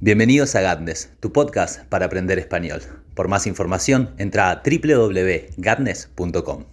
Bienvenidos a Gatnes, tu podcast para aprender español. Por más información, entra a www.gatnes.com.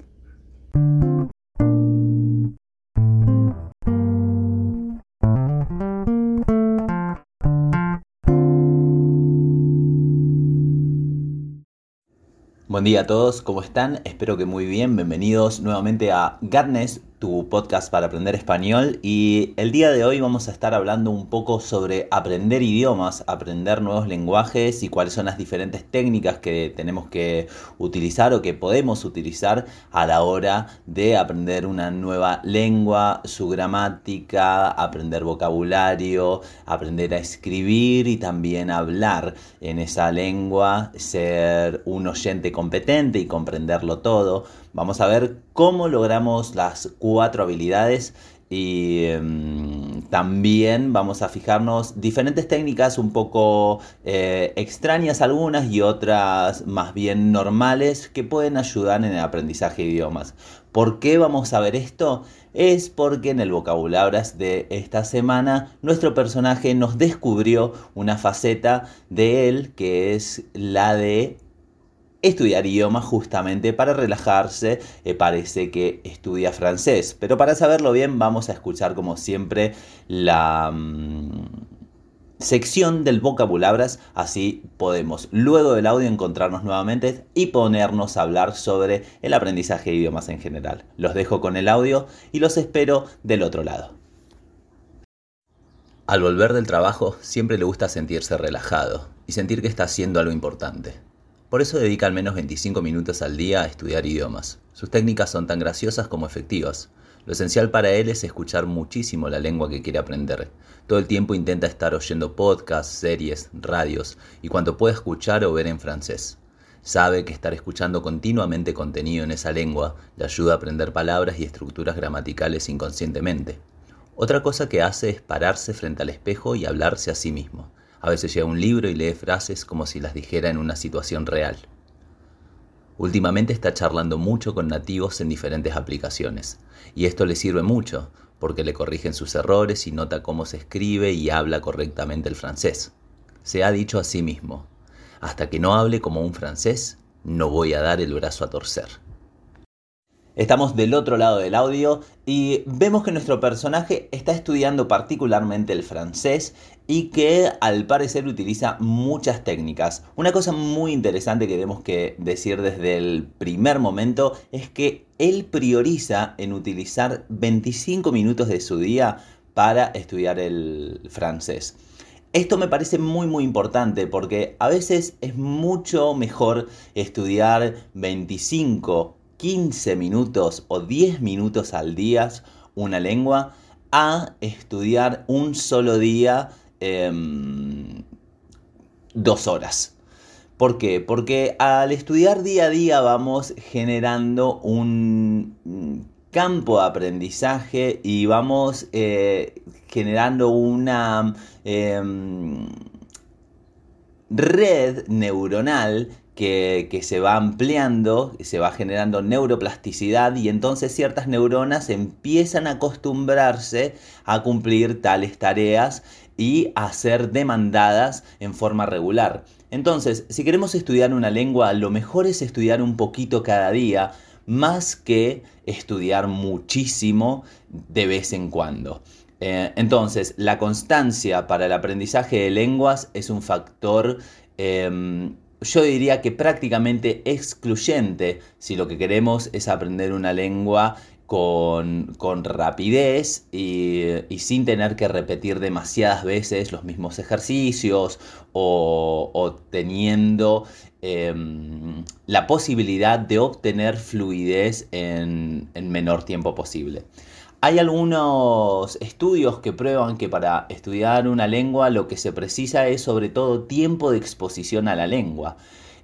Buen día a todos, ¿cómo están? Espero que muy bien. Bienvenidos nuevamente a Gatnes, tu podcast para aprender español y el día de hoy vamos a estar hablando un poco sobre aprender idiomas, aprender nuevos lenguajes y cuáles son las diferentes técnicas que tenemos que utilizar o que podemos utilizar a la hora de aprender una nueva lengua, su gramática, aprender vocabulario, aprender a escribir y también hablar en esa lengua, ser un oyente competente y comprenderlo todo. Vamos a ver cómo logramos las cuatro habilidades y em, también vamos a fijarnos diferentes técnicas un poco eh, extrañas algunas y otras más bien normales que pueden ayudar en el aprendizaje de idiomas. ¿Por qué vamos a ver esto? Es porque en el vocabulario de esta semana nuestro personaje nos descubrió una faceta de él que es la de estudiar idiomas justamente para relajarse. Eh, parece que estudia francés. Pero para saberlo bien vamos a escuchar como siempre la... Mm, sección del vocabulabras, así podemos luego del audio encontrarnos nuevamente y ponernos a hablar sobre el aprendizaje de idiomas en general. Los dejo con el audio y los espero del otro lado. Al volver del trabajo siempre le gusta sentirse relajado y sentir que está haciendo algo importante. Por eso dedica al menos 25 minutos al día a estudiar idiomas. Sus técnicas son tan graciosas como efectivas. Lo esencial para él es escuchar muchísimo la lengua que quiere aprender. Todo el tiempo intenta estar oyendo podcasts, series, radios y cuanto pueda escuchar o ver en francés. Sabe que estar escuchando continuamente contenido en esa lengua le ayuda a aprender palabras y estructuras gramaticales inconscientemente. Otra cosa que hace es pararse frente al espejo y hablarse a sí mismo. A veces llega un libro y lee frases como si las dijera en una situación real. Últimamente está charlando mucho con nativos en diferentes aplicaciones, y esto le sirve mucho, porque le corrigen sus errores y nota cómo se escribe y habla correctamente el francés. Se ha dicho a sí mismo, hasta que no hable como un francés, no voy a dar el brazo a torcer. Estamos del otro lado del audio y vemos que nuestro personaje está estudiando particularmente el francés y que al parecer utiliza muchas técnicas. Una cosa muy interesante que tenemos que decir desde el primer momento es que él prioriza en utilizar 25 minutos de su día para estudiar el francés. Esto me parece muy muy importante porque a veces es mucho mejor estudiar 25 15 minutos o 10 minutos al día una lengua a estudiar un solo día em, dos horas. ¿Por qué? Porque al estudiar día a día vamos generando un campo de aprendizaje y vamos eh, generando una em, red neuronal que, se va ampliando, se va generando neuroplasticidad y entonces ciertas neuronas empiezan a acostumbrarse a cumplir tales tareas y a ser demandadas en forma regular. Entonces, si queremos estudiar una lengua, lo mejor es estudiar un poquito cada día, más que estudiar muchísimo de vez en cuando. Eh, entonces, la constancia para el aprendizaje de lenguas es un factor em, yo diría que prácticamente excluyente si lo que queremos es aprender una lengua con, rapidez y, sin tener que repetir demasiadas veces los mismos ejercicios o, teniendo em, la posibilidad de obtener fluidez en, en menor tiempo posible. Hay algunos estudios que prueban que para estudiar una lengua lo que se precisa es sobre todo tiempo de exposición a la lengua.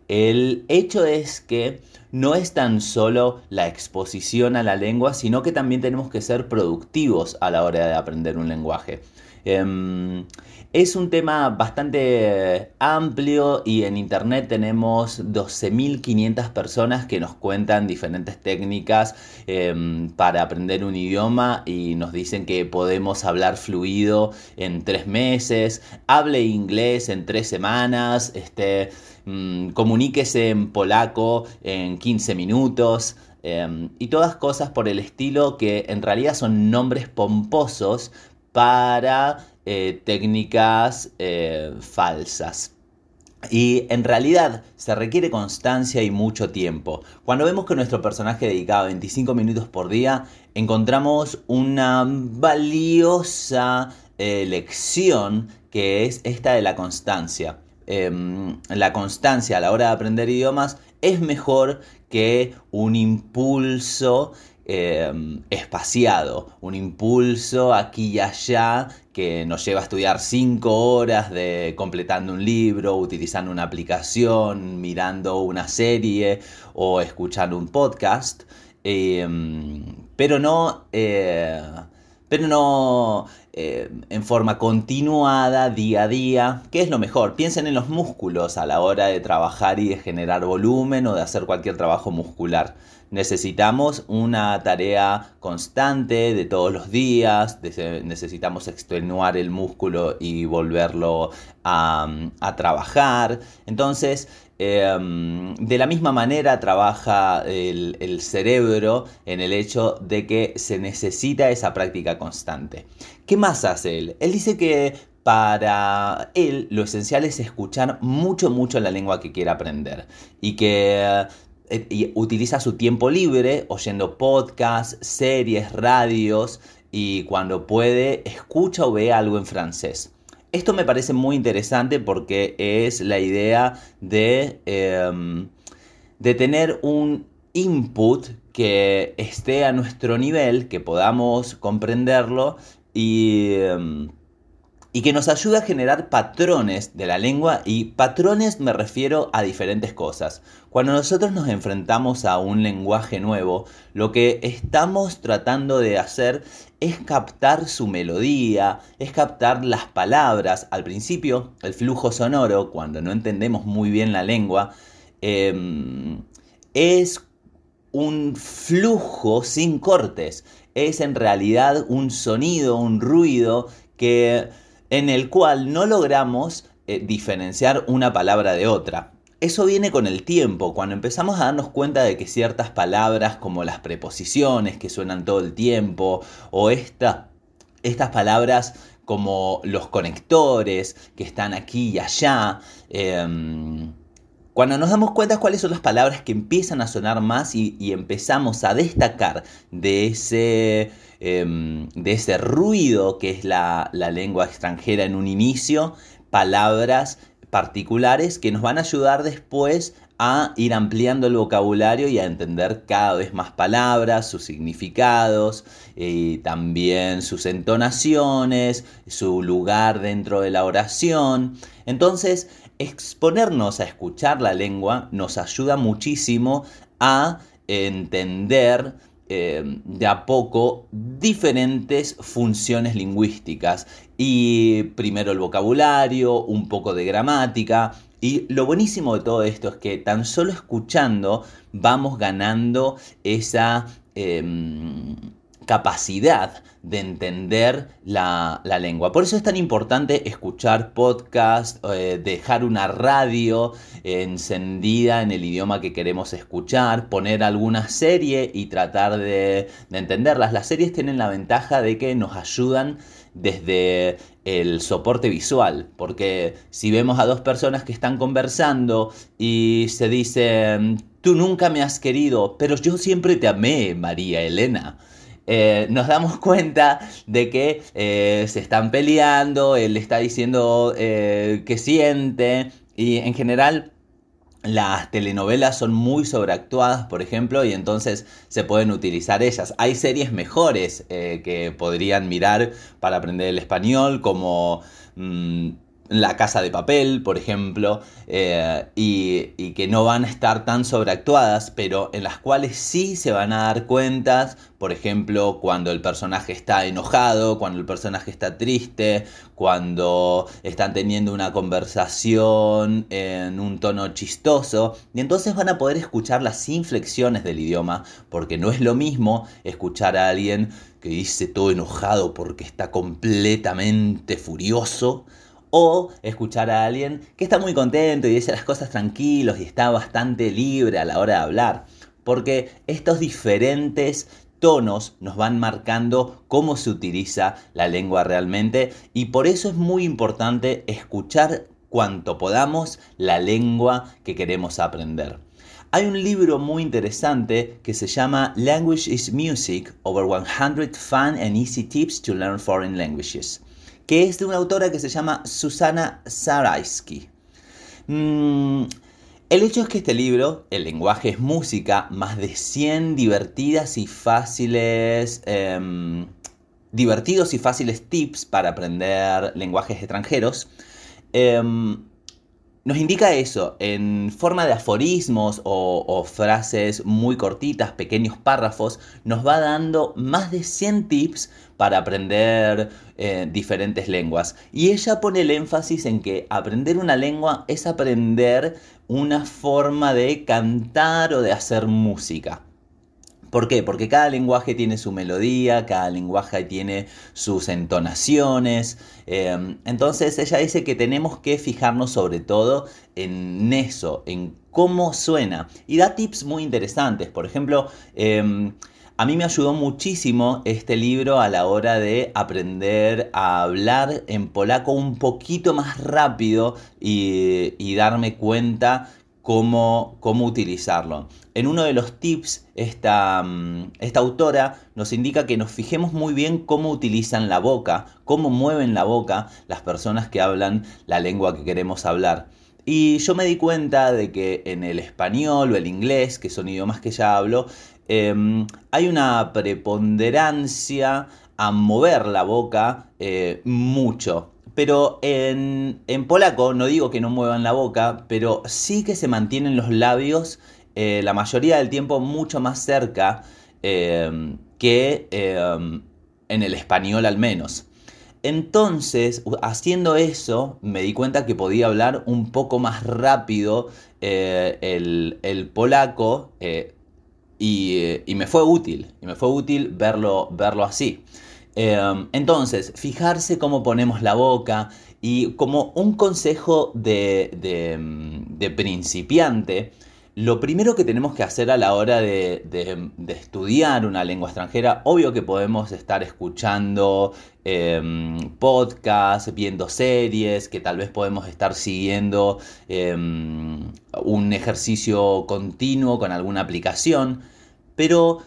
El hecho es que no es tan solo la exposición a la lengua, sino que también tenemos que ser productivos a la hora de aprender un lenguaje. Em, es un tema bastante amplio y en internet tenemos 12.500 personas que nos cuentan diferentes técnicas em, para aprender un idioma y nos dicen que podemos hablar fluido en tres meses, hable inglés en tres semanas, este, mm, comuníquese en polaco en 15 minutos. Em, y todas cosas por el estilo que en realidad son nombres pomposos para eh, técnicas eh, falsas. Y en realidad se requiere constancia y mucho tiempo. Cuando vemos que nuestro personaje dedicaba 25 minutos por día, encontramos una valiosa eh, lección que es esta de la constancia. Em, la constancia a la hora de aprender idiomas es mejor que un impulso em, espaciado, un impulso aquí y allá que nos lleva a estudiar cinco horas de completando un libro, utilizando una aplicación, mirando una serie o escuchando un podcast, em, pero no, eh, pero no eh, en forma continuada, día a día, ¿qué es lo mejor? Piensen en los músculos a la hora de trabajar y de generar volumen o de hacer cualquier trabajo muscular. Necesitamos una tarea constante de todos los días, necesitamos extenuar el músculo y volverlo a, trabajar. Entonces, em, de la misma manera trabaja el, el, cerebro en el hecho de que se necesita esa práctica constante. ¿Qué más hace él? Él dice que para él lo esencial es escuchar mucho, mucho la lengua que quiere aprender y que eh, utiliza su tiempo libre oyendo podcasts, series, radios y cuando puede escucha o ve algo en francés. Esto me parece muy interesante porque es la idea de, em, de tener un input que esté a nuestro nivel, que podamos comprenderlo Em, y, que nos ayuda a generar patrones de la lengua y patrones me refiero a diferentes cosas. Cuando nosotros nos enfrentamos a un lenguaje nuevo, lo que estamos tratando de hacer es captar su melodía, es captar las palabras. Al principio, el flujo sonoro, cuando no entendemos muy bien la lengua, em, es un flujo sin cortes es en realidad un sonido, un ruido que, en el cual no logramos eh, diferenciar una palabra de otra. Eso viene con el tiempo, cuando empezamos a darnos cuenta de que ciertas palabras como las preposiciones que suenan todo el tiempo o esta, estas palabras como los conectores que están aquí y allá, em, cuando nos damos cuenta cuáles son las palabras que empiezan a sonar más y, empezamos a destacar de ese, em, de ese ruido que es la, la lengua extranjera en un inicio, palabras particulares que nos van a ayudar después a ir ampliando el vocabulario y a entender cada vez más palabras, sus significados y también sus entonaciones, su lugar dentro de la oración. Entonces, exponernos a escuchar la lengua nos ayuda muchísimo a entender eh, de a poco diferentes funciones lingüísticas y primero el vocabulario, un poco de gramática y lo buenísimo de todo esto es que tan solo escuchando vamos ganando esa em, capacidad de entender la, lengua. Por eso es tan importante escuchar podcast, eh, dejar una radio encendida en el idioma que queremos escuchar, poner alguna serie y tratar de entenderlas. Las series tienen la ventaja de que nos ayudan desde el soporte visual, porque si vemos a dos personas que están conversando y se dicen, tú nunca me has querido, pero yo siempre te amé, María Elena. Eh, nos damos cuenta de que eh, se están peleando, él está diciendo eh, que siente y en general las telenovelas son muy sobreactuadas, por ejemplo, y entonces se pueden utilizar ellas. Hay series mejores eh, que podrían mirar para aprender el español, como mm, la casa de papel, por ejemplo, eh, y, que no van a estar tan sobreactuadas, pero en las cuales sí se van a dar cuentas, por ejemplo, cuando el personaje está enojado, cuando el personaje está triste, cuando están teniendo una conversación en un tono chistoso, y entonces van a poder escuchar las inflexiones del idioma, porque no es lo mismo escuchar a alguien que dice todo enojado porque está completamente furioso, o escuchar a alguien que está muy contento y dice las cosas tranquilos y está bastante libre a la hora de hablar. Porque estos diferentes tonos nos van marcando cómo se utiliza la lengua realmente y por eso es muy importante escuchar cuanto podamos la lengua que queremos aprender. Hay un libro muy interesante que se llama Language is Music, Over 100 Fun and Easy Tips to Learn Foreign Languages que es de una autora que se llama Susana Zaraisky. Mm, el hecho es que este libro, El lenguaje es música, más de 100 divertidas y fáciles, em, divertidos y fáciles tips para aprender lenguajes extranjeros, em, nos indica eso en forma de aforismos o, frases muy cortitas, pequeños párrafos, nos va dando más de 100 tips para aprender eh, diferentes lenguas. Y ella pone el énfasis en que aprender una lengua es aprender una forma de cantar o de hacer música. ¿Por qué? Porque cada lenguaje tiene su melodía, cada lenguaje tiene sus entonaciones. Em, entonces ella dice que tenemos que fijarnos sobre todo en eso, en cómo suena. Y da tips muy interesantes. Por ejemplo, em, a mí me ayudó muchísimo este libro a la hora de aprender a hablar en polaco un poquito más rápido y, darme cuenta cómo, cómo utilizarlo. En uno de los tips, esta, mm, esta autora nos indica que nos fijemos muy bien cómo utilizan la boca, cómo mueven la boca las personas que hablan la lengua que queremos hablar. Y yo me di cuenta de que en el español o el inglés, que son idiomas que ya hablo, em, hay una preponderancia a mover la boca eh, mucho. Pero en, polaco, no digo que no muevan la boca, pero sí que se mantienen los labios eh, la mayoría del tiempo mucho más cerca eh, que eh, en el español al menos. Entonces, haciendo eso, me di cuenta que podía hablar un poco más rápido el, polaco y, y, me fue útil, y me fue útil verlo, verlo así. Em, entonces, fijarse cómo ponemos la boca y como un consejo de, de, principiante, lo primero que tenemos que hacer a la hora de, estudiar una lengua extranjera, obvio que podemos estar escuchando em, podcasts, viendo series, que tal vez podemos estar siguiendo em, un ejercicio continuo con alguna aplicación, pero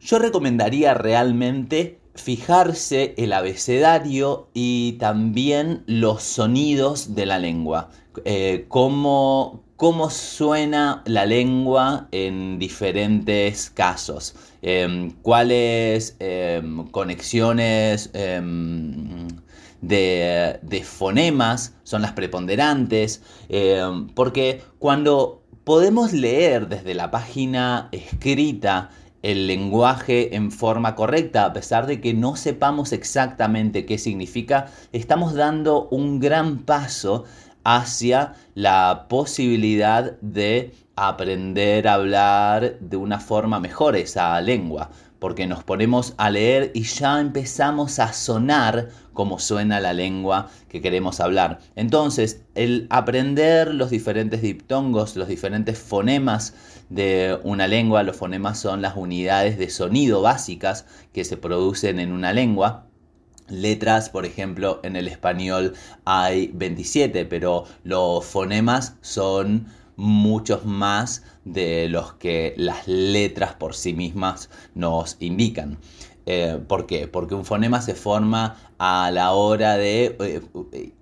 yo recomendaría realmente fijarse el abecedario y también los sonidos de la lengua. Eh, cómo, suena la lengua en diferentes casos. Em, cuáles em, conexiones em, de, fonemas son las preponderantes. porque cuando podemos leer desde la página escrita el lenguaje en forma correcta, a pesar de que no sepamos exactamente qué significa, estamos dando un gran paso hacia la posibilidad de aprender a hablar de una forma mejor esa lengua porque nos ponemos a leer y ya empezamos a sonar como suena la lengua que queremos hablar. Entonces, el aprender los diferentes diptongos, los diferentes fonemas de una lengua, los fonemas son las unidades de sonido básicas que se producen en una lengua, letras, por ejemplo, en el español hay 27, pero los fonemas son muchos más de los que las letras por sí mismas nos indican. Eh, ¿Por qué? Porque un fonema se forma a la hora de eh, eh,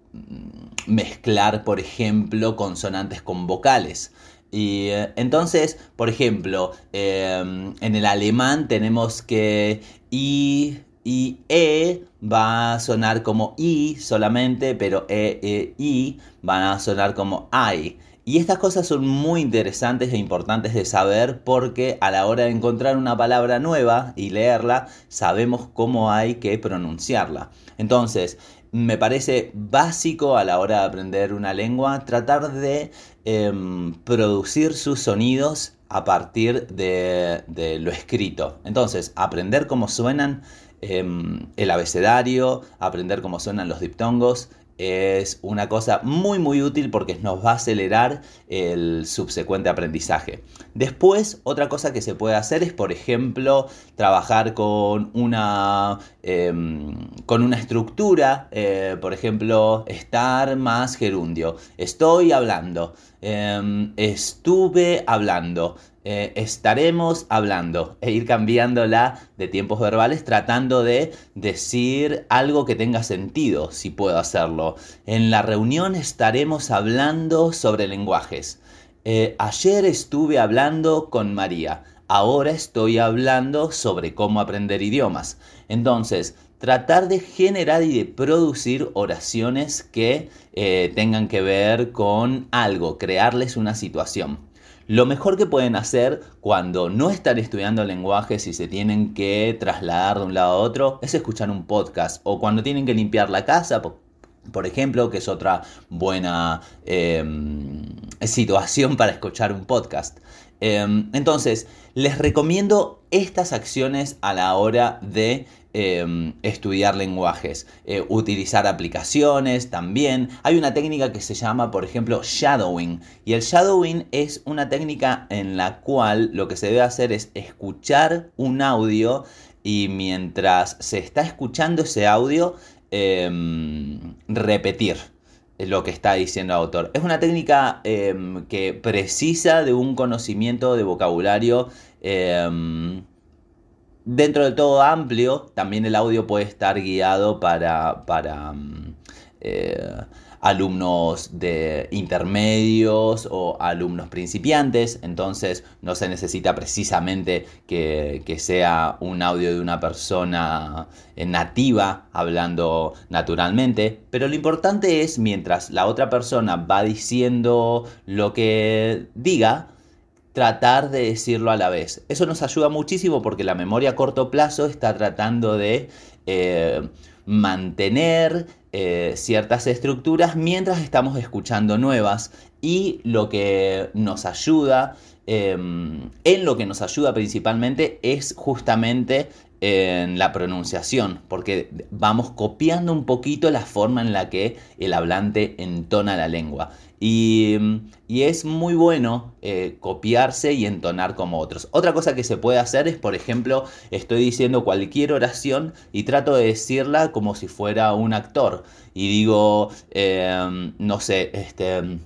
mezclar, por ejemplo, consonantes con vocales. Y entonces, por ejemplo, en el alemán tenemos que I, y E va a sonar como I solamente, pero E, E, I van a sonar como I. Y estas cosas son muy interesantes e importantes de saber porque a la hora de encontrar una palabra nueva y leerla, sabemos cómo hay que pronunciarla. Entonces, me parece básico a la hora de aprender una lengua tratar de em, producir sus sonidos a partir de, lo escrito. Entonces, aprender cómo suenan em, el abecedario, aprender cómo suenan los diptongos, es una cosa muy muy útil porque nos va a acelerar el subsecuente aprendizaje. Después, otra cosa que se puede hacer es, por ejemplo, trabajar con una, em, con una estructura, eh, por ejemplo, estar más gerundio. Estoy hablando, em, estuve hablando, eh, estaremos hablando e ir cambiándola de tiempos verbales tratando de decir algo que tenga sentido, si puedo hacerlo. En la reunión estaremos hablando sobre lenguajes. Eh, ayer estuve hablando con María. Ahora estoy hablando sobre cómo aprender idiomas. Entonces, tratar de generar y de producir oraciones que eh, tengan que ver con algo, crearles una situación. Lo mejor que pueden hacer cuando no están estudiando lenguajes y se tienen que trasladar de un lado a otro es escuchar un podcast o cuando tienen que limpiar la casa, por ejemplo, que es otra buena em, situación para escuchar un podcast. Em, entonces, les recomiendo estas acciones a la hora de Em, estudiar lenguajes, eh, utilizar aplicaciones también. Hay una técnica que se llama, por ejemplo, shadowing. Y el shadowing es una técnica en la cual lo que se debe hacer es escuchar un audio y mientras se está escuchando ese audio, em, repetir lo que está diciendo el autor. Es una técnica em, que precisa de un conocimiento de vocabulario Dentro de todo amplio, también el audio puede estar guiado para, para mm, eh, alumnos de intermedios o alumnos principiantes, entonces no se necesita precisamente que, que sea un audio de una persona eh, nativa hablando naturalmente, pero lo importante es mientras la otra persona va diciendo lo que diga, tratar de decirlo a la vez. Eso nos ayuda muchísimo porque la memoria a corto plazo está tratando de eh, mantener eh, ciertas estructuras mientras estamos escuchando nuevas y lo que nos ayuda, em, en lo que nos ayuda principalmente es justamente en la pronunciación, porque vamos copiando un poquito la forma en la que el hablante entona la lengua. Y, es muy bueno eh, copiarse y entonar como otros. Otra cosa que se puede hacer es, por ejemplo, estoy diciendo cualquier oración y trato de decirla como si fuera un actor. Y digo, em, no sé, este,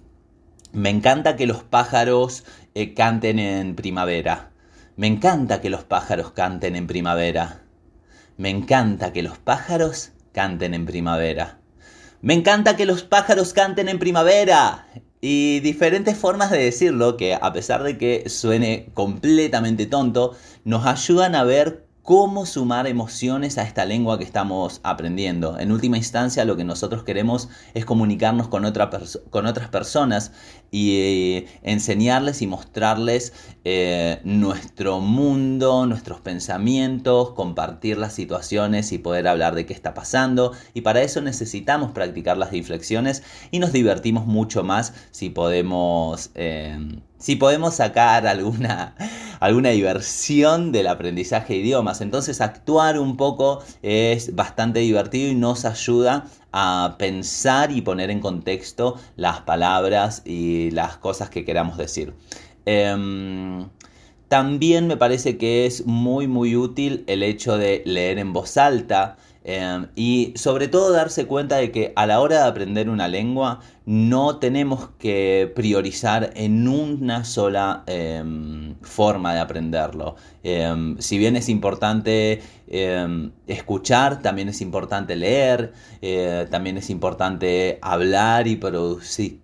me encanta que los pájaros eh, canten en primavera. Me encanta que los pájaros canten en primavera. Me encanta que los pájaros canten en primavera. Me encanta que los pájaros canten en primavera. Y diferentes formas de decirlo que a pesar de que suene completamente tonto, nos ayudan a ver cómo sumar emociones a esta lengua que estamos aprendiendo. En última instancia, lo que nosotros queremos es comunicarnos con, otras personas y eh, enseñarles y mostrarles eh, nuestro mundo, nuestros pensamientos, compartir las situaciones y poder hablar de qué está pasando. Y para eso necesitamos practicar las inflexiones y nos divertimos mucho más si podemos... Eh, si podemos sacar alguna, alguna diversión del aprendizaje de idiomas. Entonces actuar un poco es bastante divertido y nos ayuda a pensar y poner en contexto las palabras y las cosas que queramos decir. Em, también me parece que es muy muy útil el hecho de leer en voz alta. Em, y sobre todo darse cuenta de que a la hora de aprender una lengua no tenemos que priorizar en una sola em, forma de aprenderlo. Em, si bien es importante escuchar, también es importante leer, eh, también es importante hablar y producir,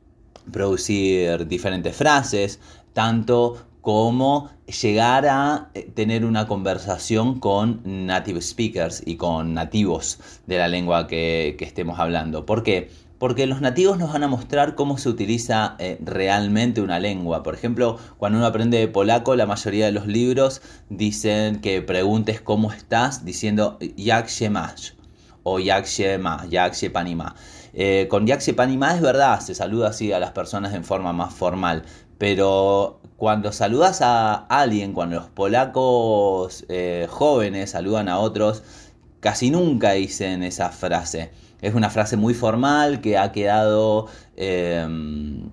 producir diferentes frases, tanto cómo llegar a eh, tener una conversación con native speakers y con nativos de la lengua que, estemos hablando. ¿Por qué? Porque los nativos nos van a mostrar cómo se utiliza eh, realmente una lengua. Por ejemplo, cuando uno aprende polaco, la mayoría de los libros dicen que preguntes cómo estás diciendo jak się masz o jak się ma, jak się panima. Eh, con jak się panima es verdad, se saluda así a las personas en forma más formal, pero cuando saludas a alguien, cuando los polacos eh, jóvenes saludan a otros, casi nunca dicen esa frase. Es una frase muy formal que ha quedado em,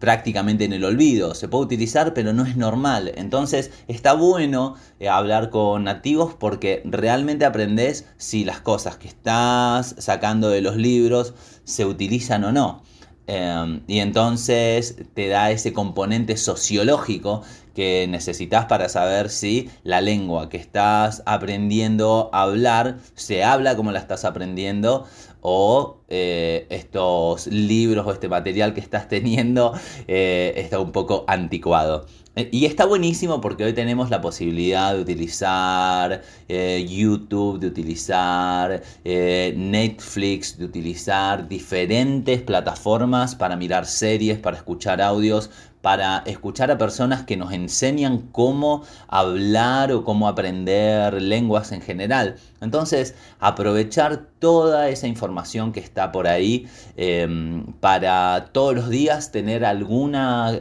prácticamente en el olvido. Se puede utilizar, pero no es normal. Entonces está bueno eh, hablar con nativos porque realmente aprendes si las cosas que estás sacando de los libros se utilizan o no. Em, y entonces te da ese componente sociológico que necesitas para saber si la lengua que estás aprendiendo a hablar se habla como la estás aprendiendo o eh, estos libros o este material que estás teniendo eh, está un poco anticuado. Eh, y está buenísimo porque hoy tenemos la posibilidad de utilizar YouTube, de utilizar Netflix, de utilizar diferentes plataformas para mirar series, para escuchar audios, para escuchar a personas que nos enseñan cómo hablar o cómo aprender lenguas en general. Entonces, aprovechar toda esa información que está por ahí em, para todos los días tener alguna...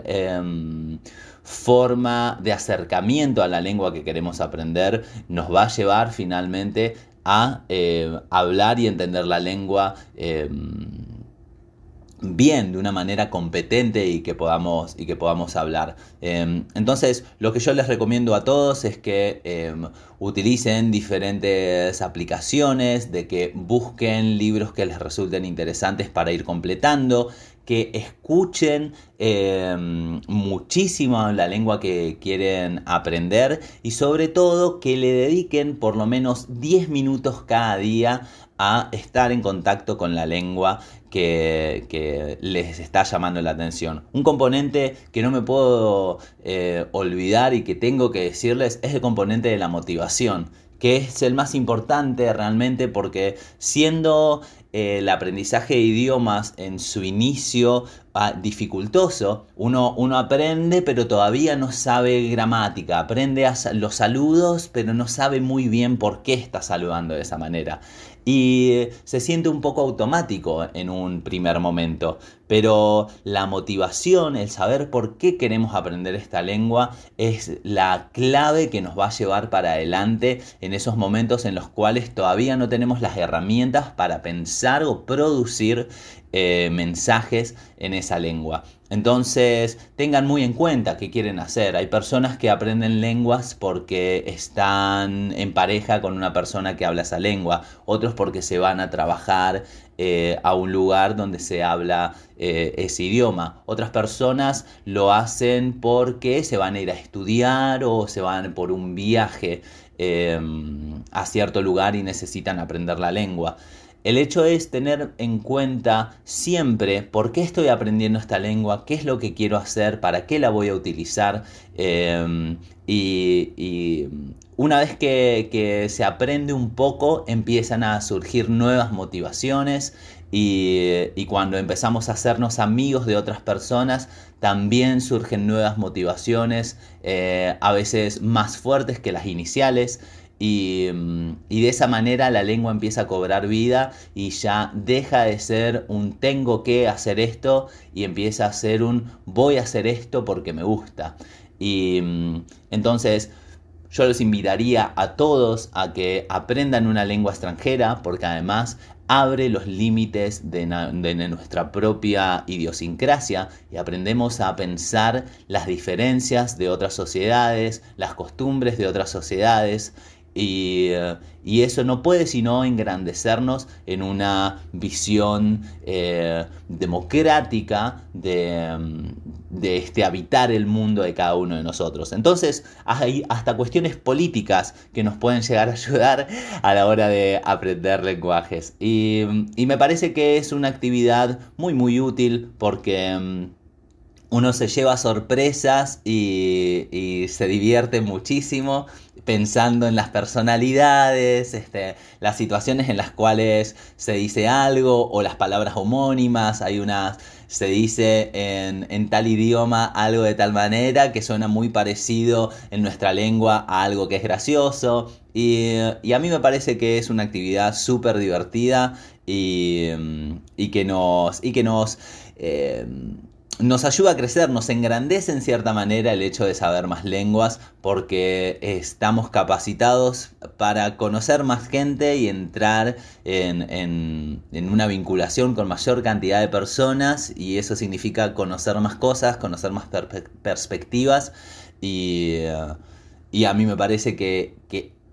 Forma de acercamiento a la lengua que queremos aprender nos va a llevar finalmente a eh, hablar y entender la lengua em, bien, de una manera competente y que podamos, y que podamos hablar. Em, entonces, lo que yo les recomiendo a todos es que em, utilicen diferentes aplicaciones, de que busquen libros que les resulten interesantes para ir completando, que escuchen em, muchísimo la lengua que quieren aprender y sobre todo que le dediquen por lo menos 10 minutos cada día a estar en contacto con la lengua que, les está llamando la atención. Un componente que no me puedo eh, olvidar y que tengo que decirles es el componente de la motivación que es el más importante realmente porque siendo el aprendizaje de idiomas en su inicio ah, dificultoso, uno, uno, aprende pero todavía no sabe gramática, aprende los saludos pero no sabe muy bien por qué está saludando de esa manera. Y se siente un poco automático en un primer momento, pero la motivación, el saber por qué queremos aprender esta lengua es la clave que nos va a llevar para adelante en esos momentos en los cuales todavía no tenemos las herramientas para pensar o producir eh, mensajes en esa lengua. Entonces, tengan muy en cuenta qué quieren hacer. Hay personas que aprenden lenguas porque están en pareja con una persona que habla esa lengua, otros porque se van a trabajar eh, a un lugar donde se habla eh, ese idioma. Otras personas lo hacen porque se van a ir a estudiar o se van por un viaje em, a cierto lugar y necesitan aprender la lengua. El hecho es tener en cuenta siempre por qué estoy aprendiendo esta lengua, qué es lo que quiero hacer, para qué la voy a utilizar. Em, y, una vez que, se aprende un poco, empiezan a surgir nuevas motivaciones. Y, cuando empezamos a hacernos amigos de otras personas, también surgen nuevas motivaciones, eh, a veces más fuertes que las iniciales. Mm, y, de esa manera la lengua empieza a cobrar vida y ya deja de ser un tengo que hacer esto y empieza a ser un voy a hacer esto porque me gusta. Y mm, entonces yo los invitaría a todos a que aprendan una lengua extranjera porque además abre los límites de, de, nuestra propia idiosincrasia y aprendemos a pensar las diferencias de otras sociedades, las costumbres de otras sociedades eh, y, eso no puede sino engrandecernos en una visión eh, democrática de, de, este, habitar el mundo de cada uno de nosotros. Entonces hay hasta cuestiones políticas que nos pueden llegar a ayudar a la hora de aprender lenguajes. Y, y me parece que es una actividad muy muy útil porque mm, uno se lleva sorpresas y, se divierte muchísimo pensando en las personalidades, este, las situaciones en las cuales se dice algo o las palabras homónimas. Hay unas, se dice en, tal idioma algo de tal manera que suena muy parecido en nuestra lengua a algo que es gracioso. Y, a mí me parece que es una actividad súper divertida y, que nos... Y que nos eh, nos ayuda a crecer, nos engrandece en cierta manera el hecho de saber más lenguas porque estamos capacitados para conocer más gente y entrar en, una vinculación con mayor cantidad de personas y eso significa conocer más cosas, conocer más perspectivas y, a mí me parece que,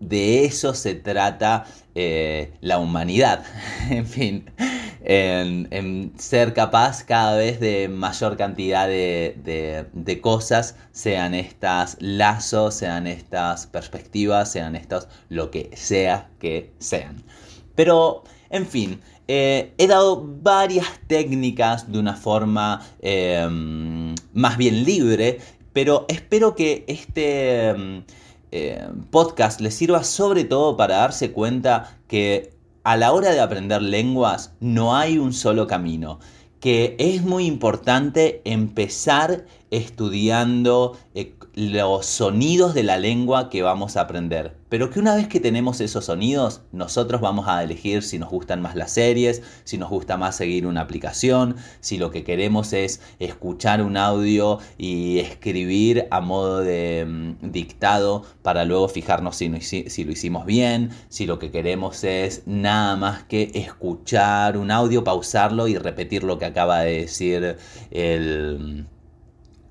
de eso se trata eh, la humanidad. en fin en, ser capaz cada vez de mayor cantidad de, cosas, sean estas lazos, sean estas perspectivas, sean estos lo que sea que sean. Pero, en fin, eh, he dado varias técnicas de una forma em, más bien libre, pero espero que este em, eh, podcast les sirva sobre todo para darse cuenta que a la hora de aprender lenguas no hay un solo camino, que es muy importante empezar estudiando eh, los sonidos de la lengua que vamos a aprender. Pero que una vez que tenemos esos sonidos, nosotros vamos a elegir si nos gustan más las series, si nos gusta más seguir una aplicación, si lo que queremos es escuchar un audio y escribir a modo de mm, dictado para luego fijarnos si, si lo hicimos bien, si lo que queremos es nada más que escuchar un audio, pausarlo y repetir lo que acaba de decir el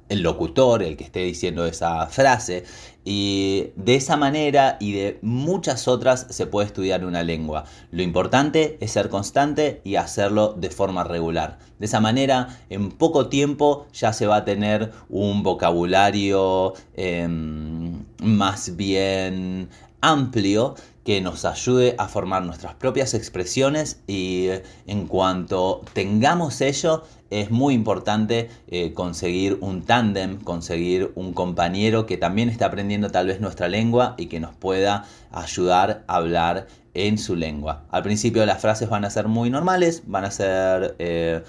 el locutor, el que esté diciendo esa frase. Y de esa manera y de muchas otras se puede estudiar una lengua. Lo importante es ser constante y hacerlo de forma regular. De esa manera, en poco tiempo ya se va a tener un vocabulario em, más bien amplio que nos ayude a formar nuestras propias expresiones y en cuanto tengamos ello, es muy importante eh, conseguir un tándem, conseguir un compañero que también esté aprendiendo tal vez nuestra lengua y que nos pueda ayudar a hablar en su lengua. Al principio las frases van a ser muy normales, van a ser... Eh,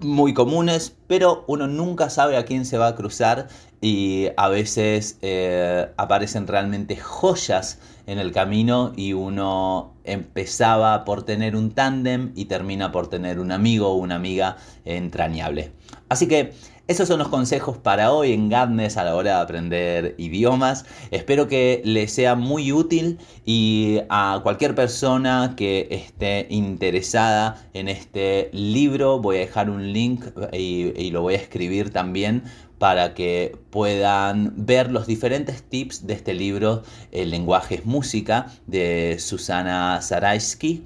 muy comunes, pero uno nunca sabe a quién se va a cruzar y a veces eh, aparecen realmente joyas en el camino y uno empezaba por tener un tándem y termina por tener un amigo o una amiga entrañable. Así que esos son los consejos para hoy en Gadnes a la hora de aprender idiomas. Espero que les sea muy útil y a cualquier persona que esté interesada en este libro voy a dejar un link y, lo voy a escribir también para que puedan ver los diferentes tips de este libro, El lenguaje es música, de Susana Zaraisky.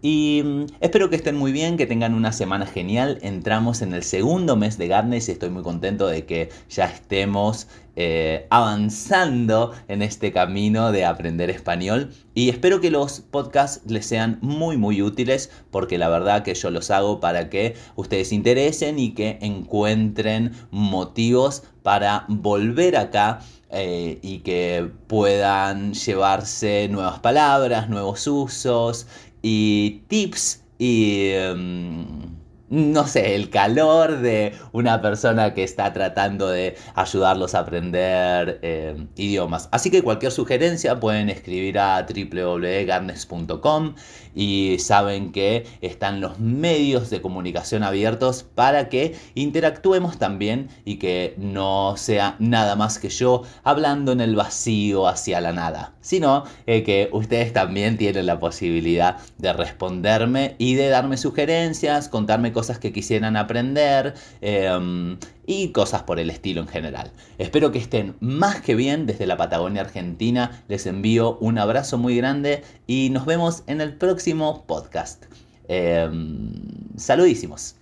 Y mm, espero que estén muy bien, que tengan una semana genial. Entramos en el segundo mes de Garnes y estoy muy contento de que ya estemos eh, avanzando en este camino de aprender español. Y espero que los podcasts les sean muy muy útiles porque la verdad que yo los hago para que ustedes se interesen y que encuentren motivos para volver acá eh, y que puedan llevarse nuevas palabras, nuevos usos y tips y... Em, no sé, el calor de una persona que está tratando de ayudarlos a aprender eh, idiomas. Así que cualquier sugerencia pueden escribir a www.garnes.com y saben que están los medios de comunicación abiertos para que interactuemos también y que no sea nada más que yo hablando en el vacío hacia la nada, sino eh, que ustedes también tienen la posibilidad de responderme y de darme sugerencias, contarme cosas que quisieran aprender em, y cosas por el estilo en general. Espero que estén más que bien desde la Patagonia Argentina. Les envío un abrazo muy grande y nos vemos en el próximo podcast. Em, saludísimos.